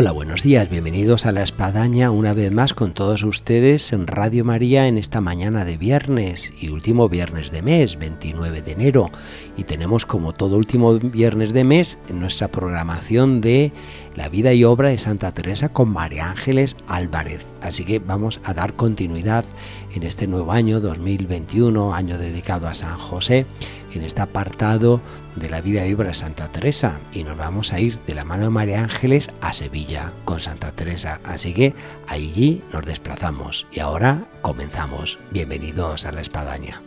Hola, buenos días, bienvenidos a La Espadaña una vez más con todos ustedes en Radio María en esta mañana de viernes y último viernes de mes, 29 de enero. Y tenemos como todo último viernes de mes nuestra programación de la vida y obra de Santa Teresa con María Ángeles Álvarez. Así que vamos a dar continuidad en este nuevo año 2021, año dedicado a San José en este apartado de la vida y obra de Santa Teresa y nos vamos a ir de la mano de María Ángeles a Sevilla con Santa Teresa. Así que allí nos desplazamos y ahora comenzamos. Bienvenidos a la espadaña.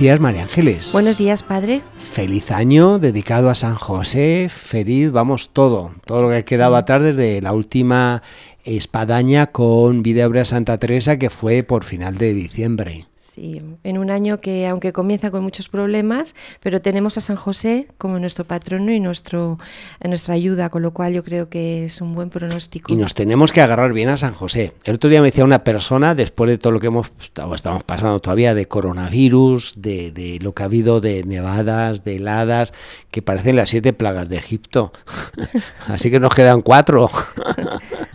Días, María Ángeles. Buenos días, padre. Feliz año dedicado a San José. Feliz, vamos, todo. Todo lo que ha quedado Sí. atrás desde la última espadaña con Vida Santa Teresa, que fue por final de diciembre. Sí, en un año que aunque comienza con muchos problemas, pero tenemos a San José como nuestro patrono y nuestro, nuestra ayuda, con lo cual yo creo que es un buen pronóstico. Y nos tenemos que agarrar bien a San José. El otro día me decía una persona, después de todo lo que hemos o estamos pasando todavía de coronavirus, de, de lo que ha habido de nevadas, de heladas, que parecen las siete plagas de Egipto. Así que nos quedan cuatro.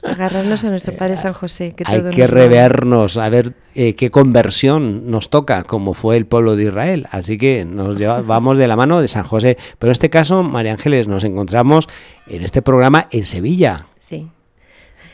Agarrarnos a nuestro Padre San José. Que Hay todo que va- revernos, a ver eh, qué conversión nos toca, como fue el pueblo de Israel. Así que nos vamos de la mano de San José. Pero en este caso, María Ángeles, nos encontramos en este programa en Sevilla. Sí.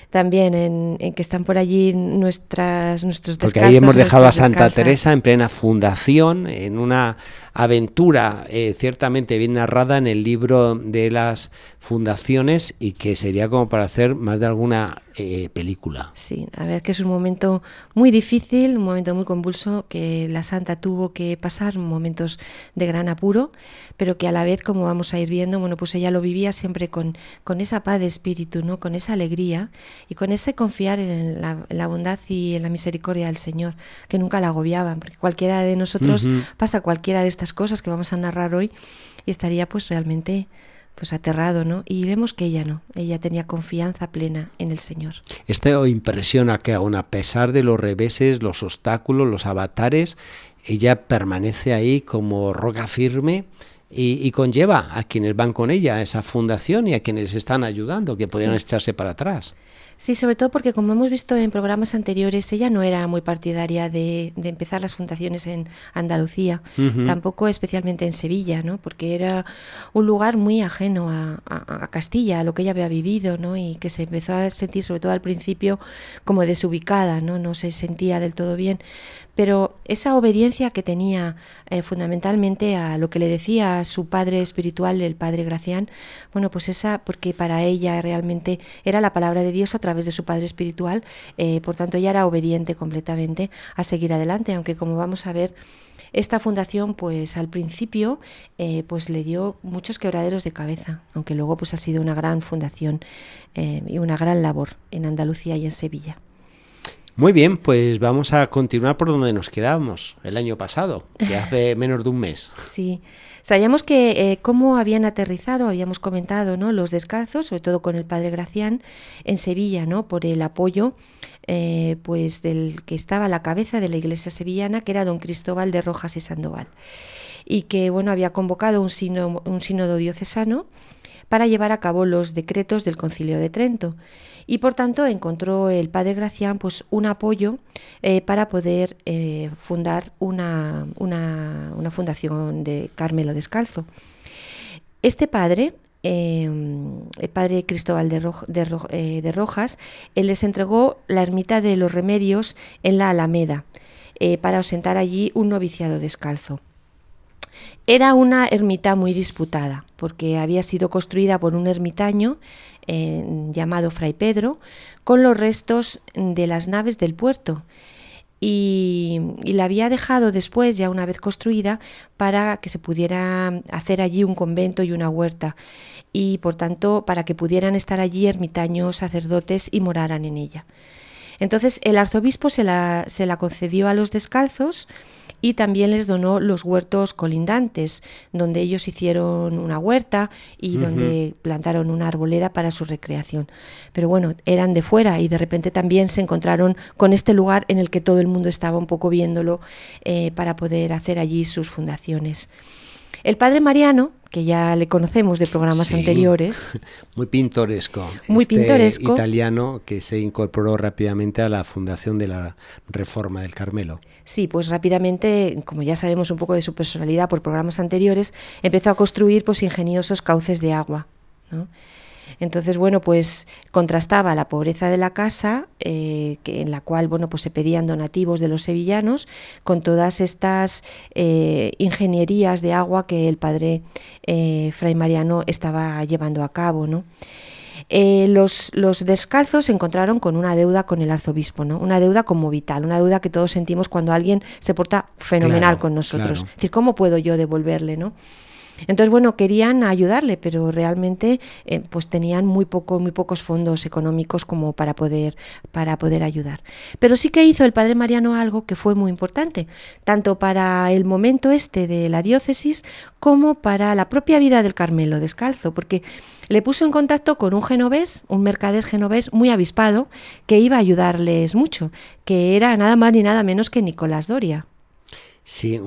También en, en que están por allí nuestras, nuestros Porque ahí hemos descalzos, dejado a Santa descalzas. Teresa en plena fundación, en una aventura eh, ciertamente bien narrada en el libro de las fundaciones y que sería como para hacer más de alguna eh, película. Sí, a ver que es un momento muy difícil, un momento muy convulso que la santa tuvo que pasar, momentos de gran apuro, pero que a la vez, como vamos a ir viendo, bueno, pues ella lo vivía siempre con, con esa paz de espíritu, ¿no? Con esa alegría y con ese confiar en la, en la bondad y en la misericordia del Señor, que nunca la agobiaban, porque cualquiera de nosotros Ujú. pasa cualquiera de estas cosas que vamos a narrar hoy y estaría pues realmente pues aterrado, ¿no? Y vemos que ella no, ella tenía confianza plena en el Señor. Esto impresiona que aun a pesar de los reveses, los obstáculos, los avatares, ella permanece ahí como roca firme y, conlleva a quienes van con ella, a esa fundación y a quienes están ayudando, que podrían echarse para atrás. Sí, sobre todo porque como hemos visto en programas anteriores, ella no era muy partidaria de, empezar las fundaciones en Andalucía, tampoco especialmente en Sevilla, ¿no? porque era un lugar muy ajeno a, Castilla, a lo que ella había vivido, ¿no? y que se empezó a sentir, sobre todo al principio, como desubicada, no, no se sentía del todo bien pero esa obediencia que tenía eh, fundamentalmente a lo que le decía su padre espiritual, el padre Gracián, bueno, pues esa, porque para ella realmente era la palabra de Dios a través de su padre espiritual, eh, por tanto ella era obediente completamente a seguir adelante, aunque como vamos a ver, esta fundación pues al principio eh, pues le dio muchos quebraderos de cabeza, aunque luego pues ha sido una gran fundación y una gran labor en Andalucía y en Sevilla. Muy bien, pues vamos a continuar por donde nos quedamos el año pasado, que hace menos de un mes. Sí. Sabíamos que eh, cómo habían aterrizado, habíamos comentado, ¿no? Los descalzos, sobre todo con el padre Gracián, en Sevilla, ¿no? Por el apoyo, eh, pues, del que estaba a la cabeza de la iglesia sevillana, que era don Cristóbal de Rojas y Sandoval. Y que, bueno, había convocado un, un sínodo diocesano para llevar a cabo los decretos del Concilio de Trento y por tanto encontró el padre Gracián pues un apoyo eh, para poder eh, fundar una, una, fundación de Carmelo Descalzo. Este padre em, el padre Cristóbal de, eh, Rojas, les entregó la ermita de los remedios en la Alameda para ausentar allí un noviciado descalzo. Era una ermita muy disputada, porque había sido construida por un ermitaño eh, llamado Fray Pedro, con los restos de las naves del puerto. Y, la había dejado después, ya una vez construida, para que se pudiera hacer allí un convento y una huerta, y por tanto para que pudieran estar allí ermitaños, sacerdotes y moraran en ella. Entonces el arzobispo se la, se la concedió a los descalzos, y también les donó los huertos colindantes, donde ellos hicieron una huerta y donde plantaron una arboleda para su recreación. Pero bueno, eran de fuera y de repente también se encontraron con este lugar en el que todo el mundo estaba un poco viéndolo eh, para poder hacer allí sus fundaciones. El padre Mariano, que ya le conocemos de programas anteriores. Muy pintoresco. Muy este pintoresco. Italiano que se incorporó rápidamente a la fundación de la Reforma del Carmelo. Sí, pues rápidamente, como ya sabemos un poco de su personalidad por programas anteriores, empezó a construir pues ingeniosos cauces de agua. ¿no? Entonces, bueno, pues contrastaba la pobreza de la casa, eh, que, en la cual, bueno, pues se pedían donativos de los sevillanos, con todas estas eh, ingenierías de agua que el padre eh, Fray Mariano estaba llevando a cabo, ¿no? los, los, descalzos se encontraron con una deuda con el arzobispo, ¿no? Una deuda como vital, una deuda que todos sentimos cuando alguien se porta fenomenal con nosotros. Es decir, ¿cómo puedo yo devolverle, no? Entonces, bueno, querían ayudarle, pero realmente eh, pues tenían muy poco, muy pocos fondos económicos como para poder, para poder ayudar. Pero sí que hizo el padre Mariano algo que fue muy importante, tanto para el momento este de la diócesis como para la propia vida del Carmelo descalzo, porque le puso en contacto con un genovés, un mercader genovés muy avispado, que iba a ayudarles mucho, que era nada más ni nada menos que Nicolás Doria. Sí,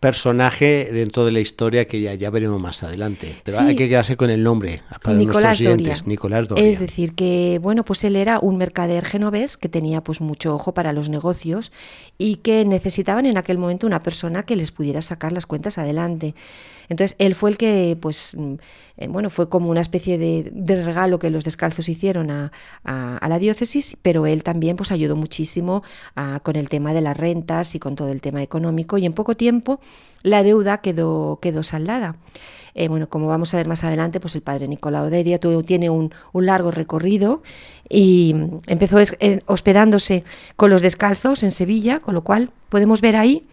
personaje dentro de la historia que ya, ya veremos más adelante. Pero hay que quedarse con el nombre para Nicolás Doria. Nicolás Doria. Es decir, que bueno, pues él era un mercader genovés que tenía pues mucho ojo para los negocios y que necesitaban en aquel momento una persona que les pudiera sacar las cuentas adelante. Entonces él fue el que, pues, mm, eh, bueno, fue como una especie de, regalo que los descalzos hicieron a, la diócesis, pero él también pues ayudó muchísimo con el tema de las rentas y con todo el tema económico y en poco tiempo la deuda quedó, quedó saldada. Eh, bueno, como vamos a ver más adelante, pues el padre Nicolás Oderia tiene un, largo recorrido y empezó eh, hospedándose con los descalzos en Sevilla, con lo cual podemos ver ahí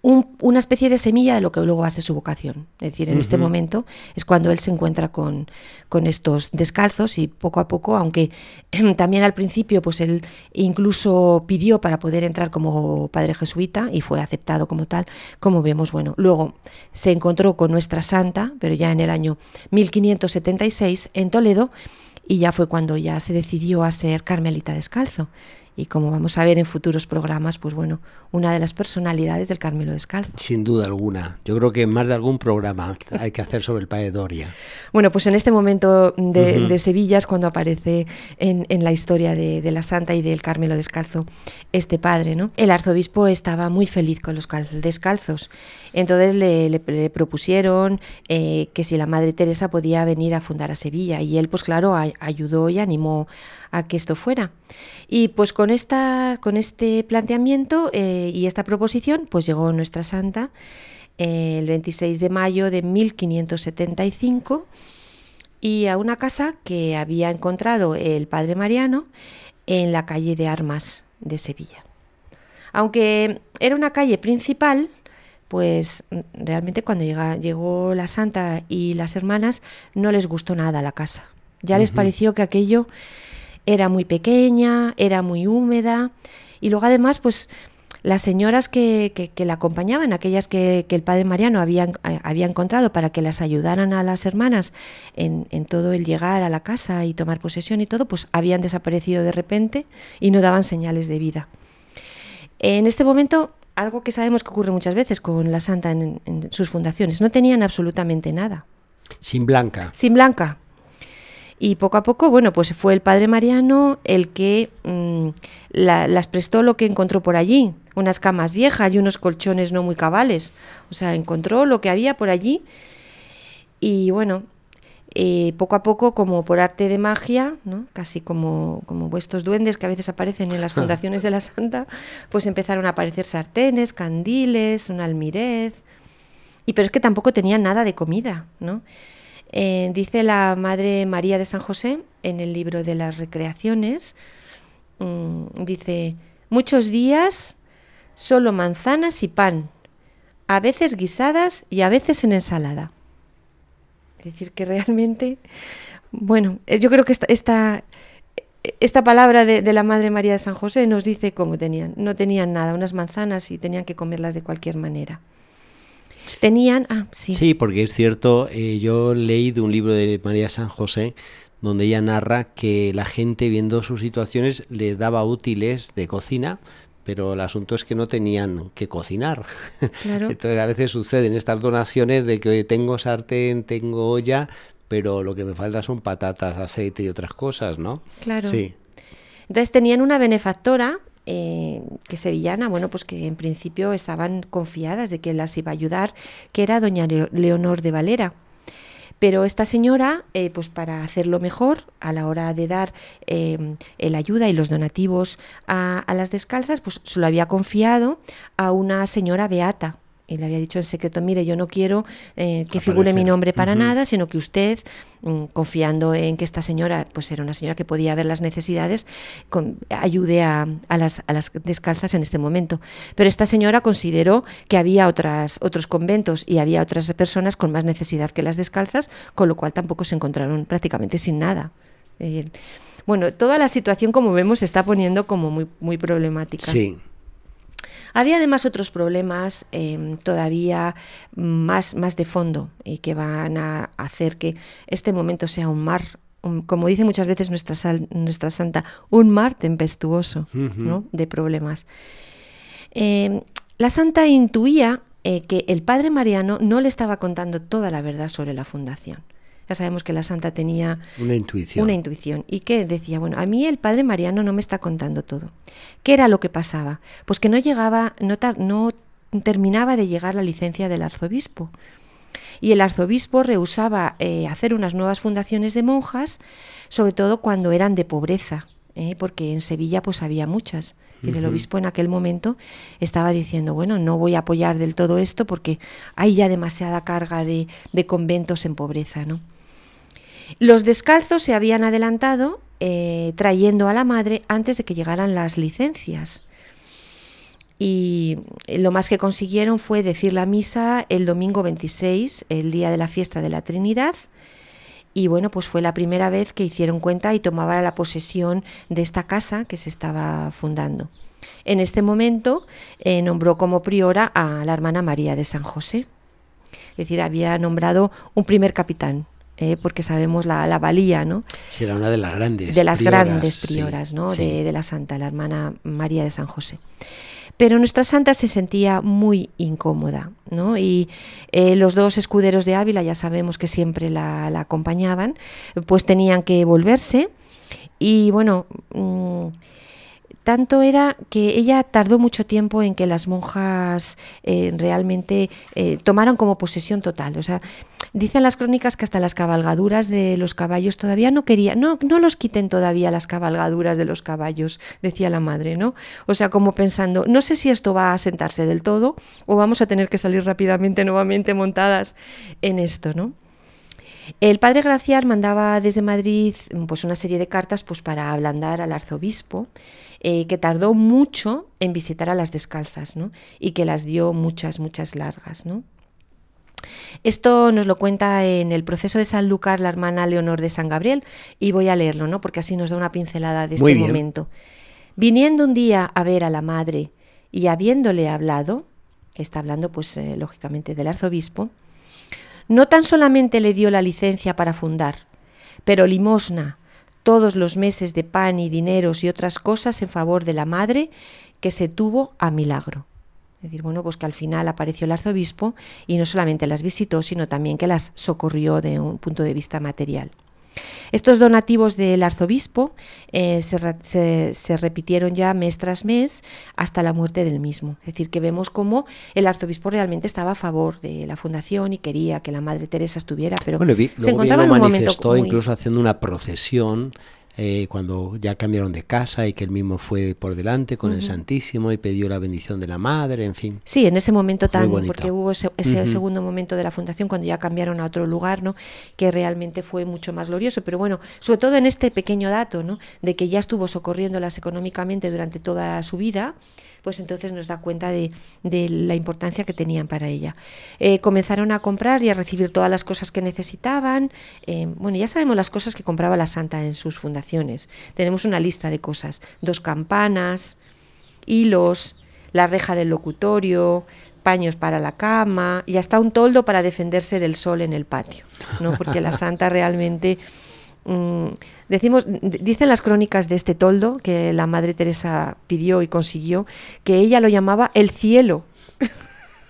una especie de semilla de lo que luego va a ser su vocación. Es decir, en este momento es cuando él se encuentra con, con, estos descalzos y poco a poco, aunque también al principio pues él incluso pidió para poder entrar como padre jesuita y fue aceptado como tal, como vemos, bueno, luego se encontró con nuestra santa, pero ya en el año 1576 en Toledo y ya fue cuando ya se decidió a ser carmelita descalzo y como vamos a ver en futuros programas, pues bueno, una de las personalidades del Carmelo Descalzo. Sin duda alguna. Yo creo que más de algún programa hay que hacer sobre el padre Doria. Bueno, pues en este momento de, Sevilla es cuando aparece en, la historia de, la Santa y del Carmelo Descalzo este padre, ¿no? El arzobispo estaba muy feliz con los descalzos. Entonces le, propusieron eh, que si la Madre Teresa podía venir a fundar a Sevilla y él, pues claro, ayudó y animó a que esto fuera. Y pues con, esta, con este planteamiento eh, y esta proposición, pues llegó nuestra santa eh, el 26 de mayo de 1575 y a una casa que había encontrado el padre Mariano en la calle de Armas de Sevilla. Aunque era una calle principal, pues realmente cuando llegó la santa y las hermanas no les gustó nada la casa. Ya les pareció que aquello era muy pequeña, era muy húmeda y luego además pues las señoras que, que, la acompañaban, aquellas que, que, el padre Mariano había, eh, había encontrado para que las ayudaran a las hermanas en, en, todo el llegar a la casa y tomar posesión y todo, pues habían desaparecido de repente y no daban señales de vida. En este momento, algo que sabemos que ocurre muchas veces con la santa en, en sus fundaciones, no tenían absolutamente nada. Sin blanca. Sin blanca. Y poco a poco, bueno, pues fue el padre Mariano el que mm, las prestó lo que encontró por allí, unas camas viejas y unos colchones no muy cabales. O sea, encontró lo que había por allí y bueno, eh, poco a poco, como por arte de magia, ¿no? casi como, como vuestros duendes que a veces aparecen en las fundaciones de la Santa, pues empezaron a aparecer sartenes, candiles, un almirez. Y pero es que tampoco tenían nada de comida, ¿no? Eh, dice la Madre María de San José en el libro de las recreaciones, mm, dice, muchos días solo manzanas y pan, a veces guisadas y a veces en ensalada. Es decir, que realmente, bueno, eh, yo creo que esta, esta, esta palabra de, la Madre María de San José nos dice cómo tenían. No tenían nada, unas manzanas y tenían que comerlas de cualquier manera. Tenían, ah, sí. Sí, porque es cierto, eh, yo leí de un libro de María San José donde ella narra que la gente viendo sus situaciones les daba útiles de cocina, pero el asunto es que no tenían que cocinar. Entonces a veces suceden estas donaciones de que tengo sartén, tengo olla, pero lo que me falta son patatas, aceite y otras cosas, ¿no? Claro. Sí. Entonces tenían una benefactora eh, que sevillana, bueno, pues que en principio estaban confiadas de que las iba a ayudar, que era doña Leonor de Valera. Pero esta señora, eh, pues para hacerlo mejor, a la hora de dar eh, la ayuda y los donativos a, a, las descalzas, pues se lo había confiado a una señora beata, y le había dicho en secreto, mire, yo no quiero eh, que figure mi nombre para nada, sino que usted, mm, confiando en que esta señora, pues era una señora que podía ver las necesidades, ayude a, las, a, las, descalzas en este momento. Pero esta señora consideró que había otras, otros conventos y había otras personas con más necesidad que las descalzas, con lo cual tampoco se encontraron prácticamente sin nada. bueno, toda la situación, como vemos, se está poniendo como muy, muy problemática. Sí. Había además otros problemas em, todavía más, más de fondo y que van a hacer que este momento sea un mar como dice muchas veces nuestra, nuestra santa, un mar tempestuoso de problemas. Em, la santa intuía eh, que el padre Mariano no le estaba contando toda la verdad sobre la fundación. Ya sabemos que la santa tenía una intuición. Una intuición. Y que decía, bueno, a mí el padre Mariano no me está contando todo. ¿Qué era lo que pasaba? Pues que no llegaba, no, no terminaba de llegar la licencia del arzobispo. Y el arzobispo rehusaba eh, hacer unas nuevas fundaciones de monjas, sobre todo cuando eran de pobreza, ¿eh? porque en Sevilla pues había muchas. Y el obispo en aquel momento estaba diciendo, bueno, no voy a apoyar del todo esto porque hay ya demasiada carga de, de conventos en pobreza, ¿no? Los descalzos se habían adelantado eh, trayendo a la madre antes de que llegaran las licencias. Y lo más que consiguieron fue decir la misa el domingo 26, el día de la fiesta de la Trinidad. Y bueno, pues fue la primera vez que hicieron cuenta y tomaban la posesión de esta casa que se estaba fundando. En este momento eh, nombró como priora a la hermana María de San José. Es decir, había nombrado un primer capitán eh, porque sabemos la, valía, ¿no? Será una de las grandes De las grandes prioras, ¿no? De, la santa, la hermana María de San José. Pero nuestra santa se sentía muy incómoda, ¿no? Y eh, los dos escuderos de Ávila, ya sabemos que siempre la, acompañaban, pues tenían que volverse. Y bueno, mm, tanto era que ella tardó mucho tiempo en que las monjas eh, realmente tomaran como posesión total. O sea, dicen las crónicas que hasta las cabalgaduras de los caballos todavía no querían, no, no los quiten todavía las cabalgaduras de los caballos, decía la madre, ¿no? O sea, como pensando, no sé si esto va a sentarse del todo o vamos a tener que salir rápidamente nuevamente montadas en esto, ¿no? El padre Graciar mandaba desde Madrid pues, una serie de cartas pues, para ablandar al arzobispo, eh, que tardó mucho en visitar a las descalzas ¿no? y que las dio muchas, muchas largas. ¿no? Esto nos lo cuenta en el proceso de San Lucar la hermana Leonor de San Gabriel y voy a leerlo, ¿no? porque así nos da una pincelada de este momento. Viniendo un día a ver a la madre y habiéndole hablado, está hablando pues eh, lógicamente del arzobispo, no tan solamente le dio la licencia para fundar, pero limosna, todos los meses de pan y dineros y otras cosas en favor de la madre que se tuvo a milagro. Es decir, bueno, pues que al final apareció el arzobispo y no solamente las visitó, sino también que las socorrió de un punto de vista material. Estos donativos del arzobispo eh, se, repitieron ya mes tras mes hasta la muerte del mismo. Es decir, que vemos cómo el arzobispo realmente estaba a favor de la fundación y quería que la Madre Teresa estuviera, pero se encontraba en un manifestó incluso haciendo una procesión eh, cuando ya cambiaron de casa y que él mismo fue por delante con el Santísimo y pidió la bendición de la Madre, en fin. Sí, en ese momento tan, porque hubo ese, segundo momento de la fundación cuando ya cambiaron a otro lugar, ¿no? Que realmente fue mucho más glorioso, pero bueno, sobre todo en este pequeño dato, ¿no? De que ya estuvo socorriéndolas económicamente durante toda su vida, pues entonces nos da cuenta de, la importancia que tenían para ella. Eh, comenzaron a comprar y a recibir todas las cosas que necesitaban. Eh, bueno, ya sabemos las cosas que compraba la santa en sus fundaciones. Tenemos una lista de cosas. Dos campanas, hilos, la reja del locutorio, paños para la cama y hasta un toldo para defenderse del sol en el patio, ¿no? Porque la santa realmente Mm, decimos, dicen las crónicas de este toldo que la Madre Teresa pidió y consiguió, que ella lo llamaba el cielo.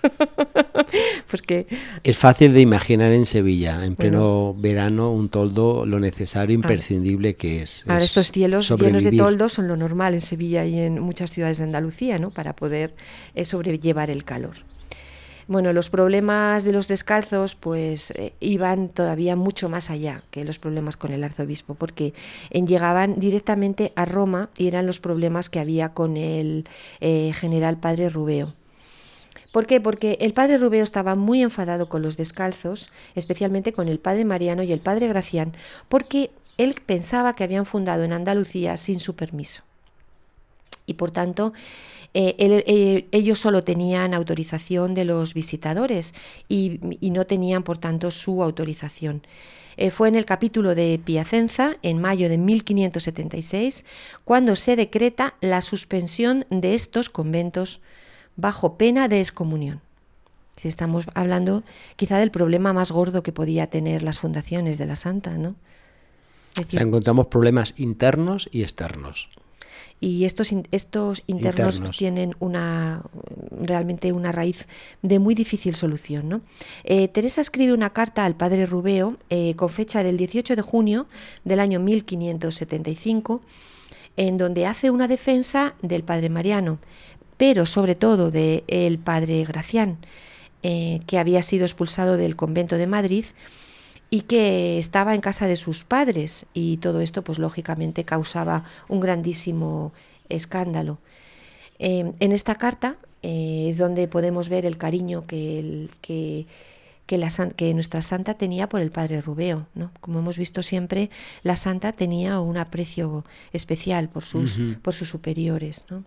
pues que es fácil de imaginar en Sevilla, en pleno verano, un toldo, lo necesario, imprescindible que es. Ahora, estos cielos llenos de toldos son lo normal en Sevilla y en muchas ciudades de Andalucía, ¿no? Para poder eh, sobrellevar el calor. Bueno, los problemas de los descalzos pues eh, iban todavía mucho más allá que los problemas con el arzobispo, porque llegaban directamente a Roma y eran los problemas que había con el eh, general padre Rubeo. ¿Por qué? Porque el padre Rubeo estaba muy enfadado con los descalzos, especialmente con el padre Mariano y el padre Gracián, porque él pensaba que habían fundado en Andalucía sin su permiso. Y por tanto, eh, eh, ellos solo tenían autorización de los visitadores y, no tenían, por tanto, su autorización. Eh, fue en el capítulo de Piacenza, en mayo de 1576, cuando se decreta la suspensión de estos conventos bajo pena de excomunión. Estamos hablando quizá del problema más gordo que podía tener las fundaciones de la Santa, ¿no? encontramos problemas internos y externos y estos, estos internos, tienen una realmente una raíz de muy difícil solución. ¿no? Eh, Teresa escribe una carta al padre Rubeo eh, con fecha del 18 de junio del año 1575 en donde hace una defensa del padre Mariano, pero sobre todo del padre Gracián, eh, que había sido expulsado del convento de Madrid y que estaba en casa de sus padres y todo esto pues lógicamente causaba un grandísimo escándalo. Em, en esta carta eh, es donde podemos ver el cariño que, el, que, que, la, que, nuestra santa tenía por el padre Rubeo. ¿no? Como hemos visto siempre, la santa tenía un aprecio especial por sus, por sus superiores. ¿no?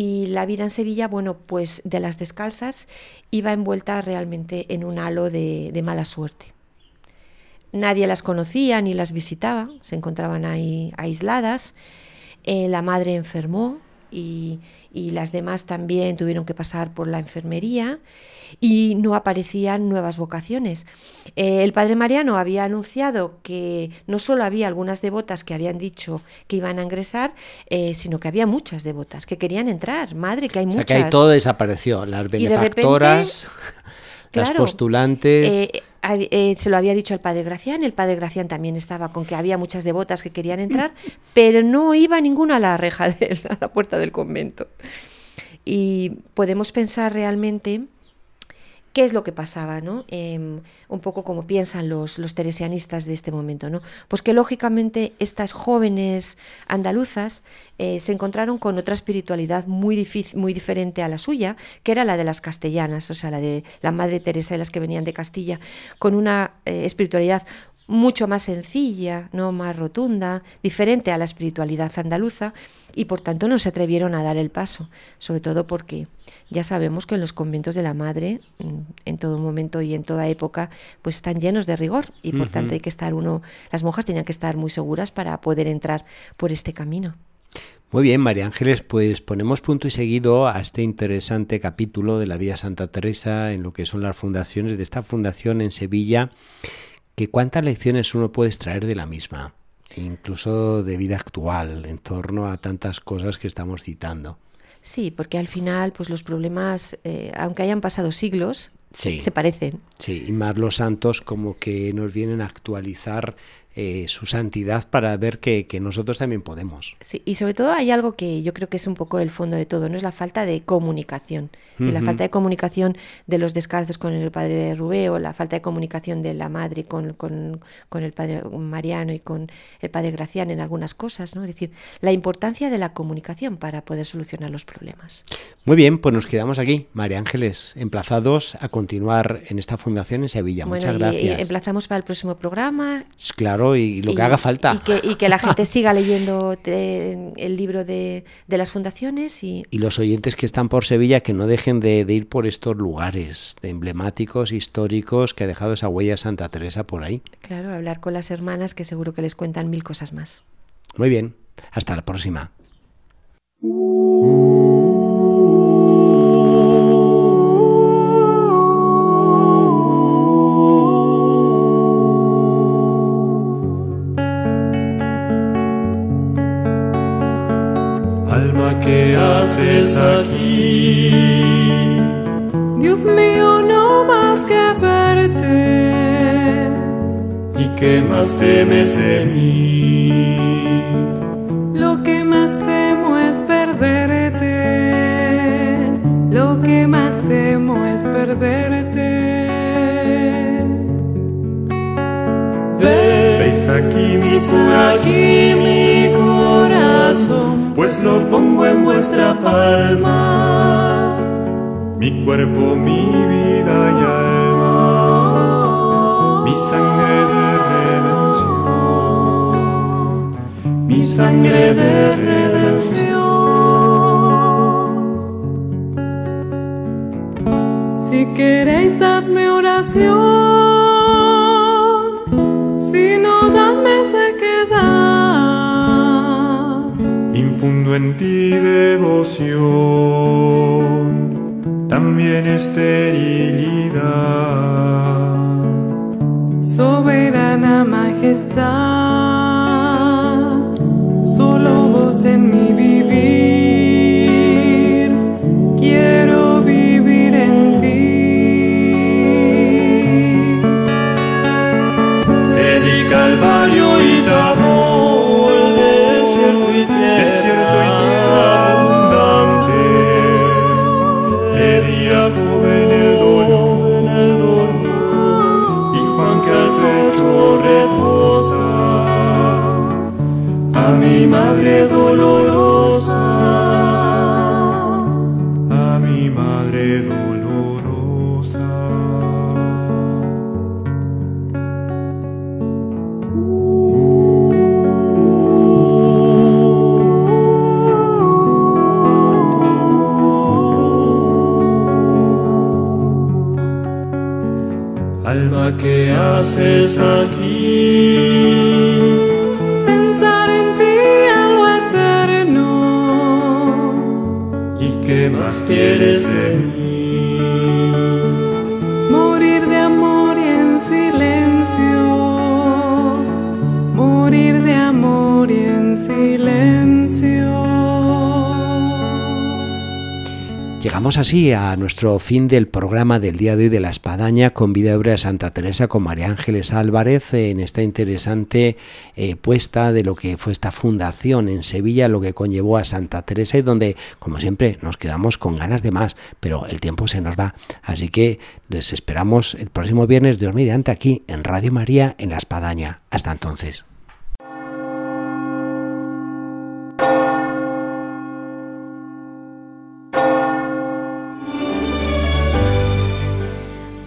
Y la vida en Sevilla, bueno, pues de las descalzas iba envuelta realmente en un halo de, mala suerte. Nadie las conocía ni las visitaba, se encontraban ahí aisladas. Eh, la madre enfermó y, y las demás también tuvieron que pasar por la enfermería y no aparecían nuevas vocaciones. Eh, el padre Mariano había anunciado que no solo había algunas devotas que habían dicho que iban a ingresar, eh, sino que había muchas devotas que querían entrar. Madre, que hay muchas. que ahí todo desapareció. Las benefactoras, las postulantes. Eh, eh, se lo había dicho al padre Gracián, el padre Gracián también estaba con que había muchas devotas que querían entrar, pero no iba ninguna a la reja, de a la puerta del convento. Y podemos pensar realmente qué es lo que pasaba, ¿no? Em, un poco como piensan los, teresianistas de este momento, ¿no? Pues que lógicamente estas jóvenes andaluzas eh, se encontraron con otra espiritualidad muy, difícil, muy diferente a la suya, que era la de las castellanas, o sea, la de la Madre Teresa y las que venían de Castilla, con una eh, espiritualidad mucho más sencilla, no más rotunda, diferente a la espiritualidad andaluza y por tanto no se atrevieron a dar el paso, sobre todo porque ya sabemos que en los conventos de la madre mm, en todo momento y en toda época pues están llenos de rigor y por tanto hay que estar uno las monjas tenían que estar muy seguras para poder entrar por este camino. Muy bien, María Ángeles, pues ponemos punto y seguido a este interesante capítulo de la Vía Santa Teresa en lo que son las fundaciones de esta fundación en Sevilla que cuántas lecciones uno puede extraer de la misma, incluso de vida actual, en torno a tantas cosas que estamos citando. Sí, porque al final, pues los problemas, eh, aunque hayan pasado siglos, se parecen. Sí, y más los santos como que nos vienen a actualizar eh, su santidad para ver que, nosotros también podemos. Sí, y sobre todo hay algo que yo creo que es un poco el fondo de todo, ¿no? Es la falta de comunicación. la falta de comunicación de los descalzos con el padre Rubeo, la falta de comunicación de la madre con, con, con, el padre Mariano y con el padre Gracián en algunas cosas, ¿no? Es decir, la importancia de la comunicación para poder solucionar los problemas. Muy bien, pues nos quedamos aquí, María Ángeles, emplazados a continuar en esta fundación en Sevilla. Muchas gracias. Y emplazamos para el próximo programa. Claro y lo que haga falta. Y que, la gente siga leyendo eh, el libro de, las fundaciones. Y... y los oyentes que están por Sevilla que no dejen de, ir por estos lugares de emblemáticos, históricos, que ha dejado esa huella Santa Teresa por ahí. Claro, hablar con las hermanas que seguro que les cuentan mil cosas más. Muy bien, hasta la próxima. Más temes de mí? Lo que más temo es perderte. Lo que más temo es perderte. Veis aquí mi aquí mi corazón pues lo pongo en vuestra palma, mi cuerpo, mi vida y alma, mi sangre de mi sangre de redención. Si queréis, dadme oración. en ti devoción, también esterilidad. Soberana majestad, Pensar en ti en lo eterno, quieres de mí? Morir de amor y en silencio. Morir de amor y en silencio. Llegamos así a nuestro fin del programa del día de hoy de la Espadaña con vida obra Santa Teresa con María Ángeles Álvarez en esta interesante eh, puesta de lo que fue esta fundación en Sevilla, lo que conllevó a Santa Teresa y donde, como siempre, nos quedamos con ganas de más, pero el tiempo se nos va. Así que les esperamos el próximo viernes de mediante aquí en Radio María en la Espadaña. Hasta entonces.